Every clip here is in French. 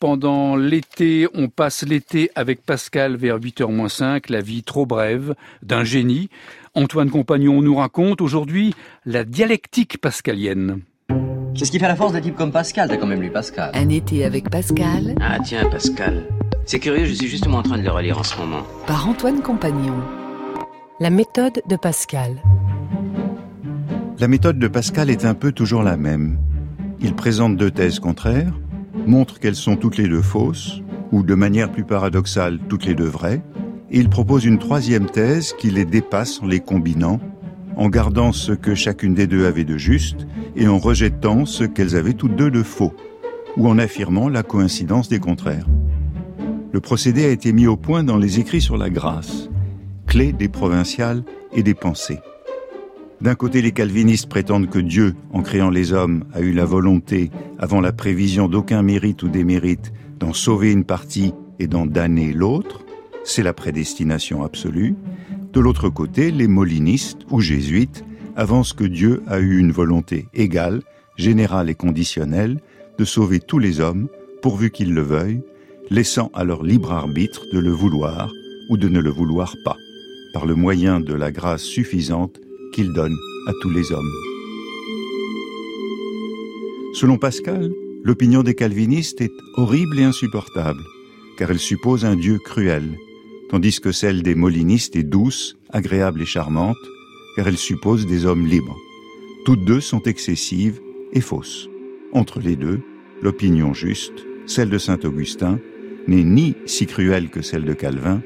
pendant l'été, on passe l'été avec Pascal vers 8h 5, la vie trop brève d'un génie. Antoine Compagnon nous raconte aujourd'hui la dialectique pascalienne. C'est ce qui fait la force d'un type comme Pascal, t'as quand même lu Pascal. Un été avec Pascal. Ah tiens, Pascal. C'est curieux, je suis justement en train de le relire en ce moment. Par Antoine Compagnon. La méthode de Pascal. La méthode de Pascal est un peu toujours la même. Il présente deux thèses contraires, montre qu'elles sont toutes les deux fausses, ou de manière plus paradoxale, toutes les deux vraies, et il propose une troisième thèse qui les dépasse en les combinant, en gardant ce que chacune des deux avait de juste et en rejetant ce qu'elles avaient toutes deux de faux, ou en affirmant la coïncidence des contraires. Le procédé a été mis au point dans les écrits sur la grâce, clé des provinciales et des pensées. D'un côté, les calvinistes prétendent que Dieu, en créant les hommes, a eu la volonté, avant la prévision d'aucun mérite ou démérite, d'en sauver une partie et d'en damner l'autre. C'est la prédestination absolue. De l'autre côté, les molinistes ou jésuites avancent que Dieu a eu une volonté égale, générale et conditionnelle, de sauver tous les hommes, pourvu qu'ils le veuillent, laissant à leur libre arbitre de le vouloir ou de ne le vouloir pas, par le moyen de la grâce suffisante qu'il donne à tous les hommes. Selon Pascal, l'opinion des calvinistes est horrible et insupportable, car elle suppose un Dieu cruel, tandis que celle des molinistes est douce, agréable et charmante, car elle suppose des hommes libres. Toutes deux sont excessives et fausses. Entre les deux, l'opinion juste, celle de saint Augustin, n'est ni si cruelle que celle de Calvin,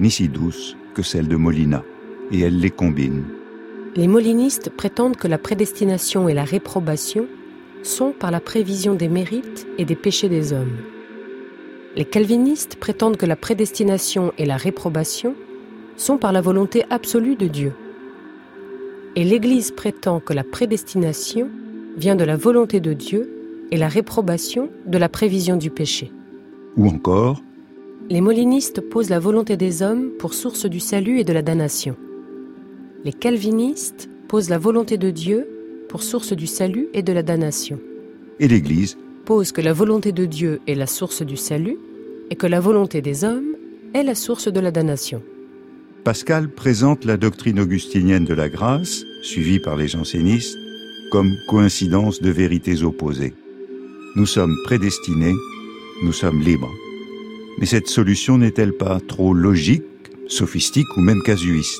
ni si douce que celle de Molina, et elle les combine. Les molinistes prétendent que la prédestination et la réprobation sont par la prévision des mérites et des péchés des hommes. Les calvinistes prétendent que la prédestination et la réprobation sont par la volonté absolue de Dieu. Et l'Église prétend que la prédestination vient de la volonté de Dieu et la réprobation de la prévision du péché. Ou encore, les molinistes posent la volonté des hommes pour source du salut et de la damnation les calvinistes posent la volonté de Dieu pour source du salut et de la damnation. Et l'Église pose que la volonté de Dieu est la source du salut et que la volonté des hommes est la source de la damnation. Pascal présente la doctrine augustinienne de la grâce, suivie par les jansénistes, comme coïncidence de vérités opposées. Nous sommes prédestinés, nous sommes libres. Mais cette solution n'est-elle pas trop logique, sophistique ou même casuiste?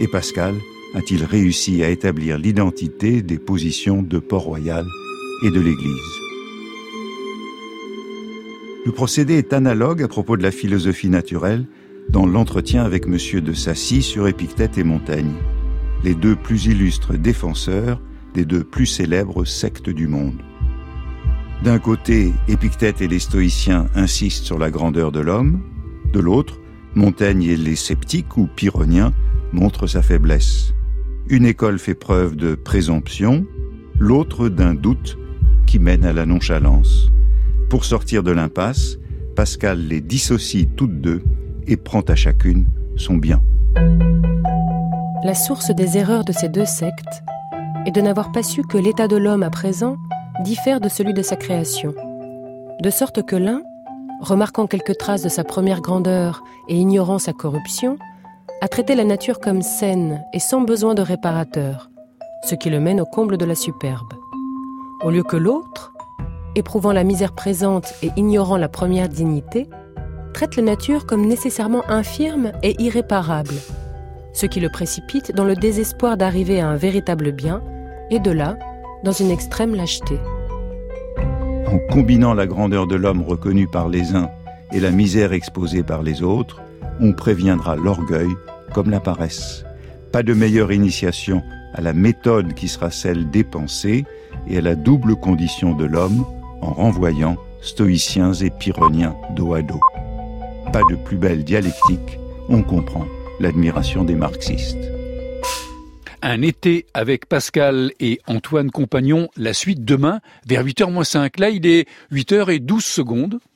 Et Pascal a-t-il réussi à établir l'identité des positions de Port-Royal et de l'Église? Le procédé est analogue à propos de la philosophie naturelle dans l'entretien avec M. de Sassy sur Épictète et Montaigne, les deux plus illustres défenseurs des deux plus célèbres sectes du monde. D'un côté, Épictète et les stoïciens insistent sur la grandeur de l'homme, de l'autre, Montaigne et les sceptiques ou pyrrhoniens montre sa faiblesse. Une école fait preuve de présomption, l'autre d'un doute qui mène à la nonchalance. Pour sortir de l'impasse, Pascal les dissocie toutes deux et prend à chacune son bien. La source des erreurs de ces deux sectes est de n'avoir pas su que l'état de l'homme à présent diffère de celui de sa création. De sorte que l'un, remarquant quelques traces de sa première grandeur et ignorant sa corruption, a traité la nature comme saine et sans besoin de réparateur, ce qui le mène au comble de la superbe. Au lieu que l'autre, éprouvant la misère présente et ignorant la première dignité, traite la nature comme nécessairement infirme et irréparable, ce qui le précipite dans le désespoir d'arriver à un véritable bien, et de là, dans une extrême lâcheté. En combinant la grandeur de l'homme reconnu par les uns et la misère exposée par les autres, on préviendra l'orgueil comme la paresse. Pas de meilleure initiation à la méthode qui sera celle des pensées et à la double condition de l'homme en renvoyant stoïciens et pyrrhoniens dos à dos. Pas de plus belle dialectique, on comprend l'admiration des marxistes. Un été avec Pascal et Antoine Compagnon, la suite demain vers 8h 5. Là, il est 8h12 secondes.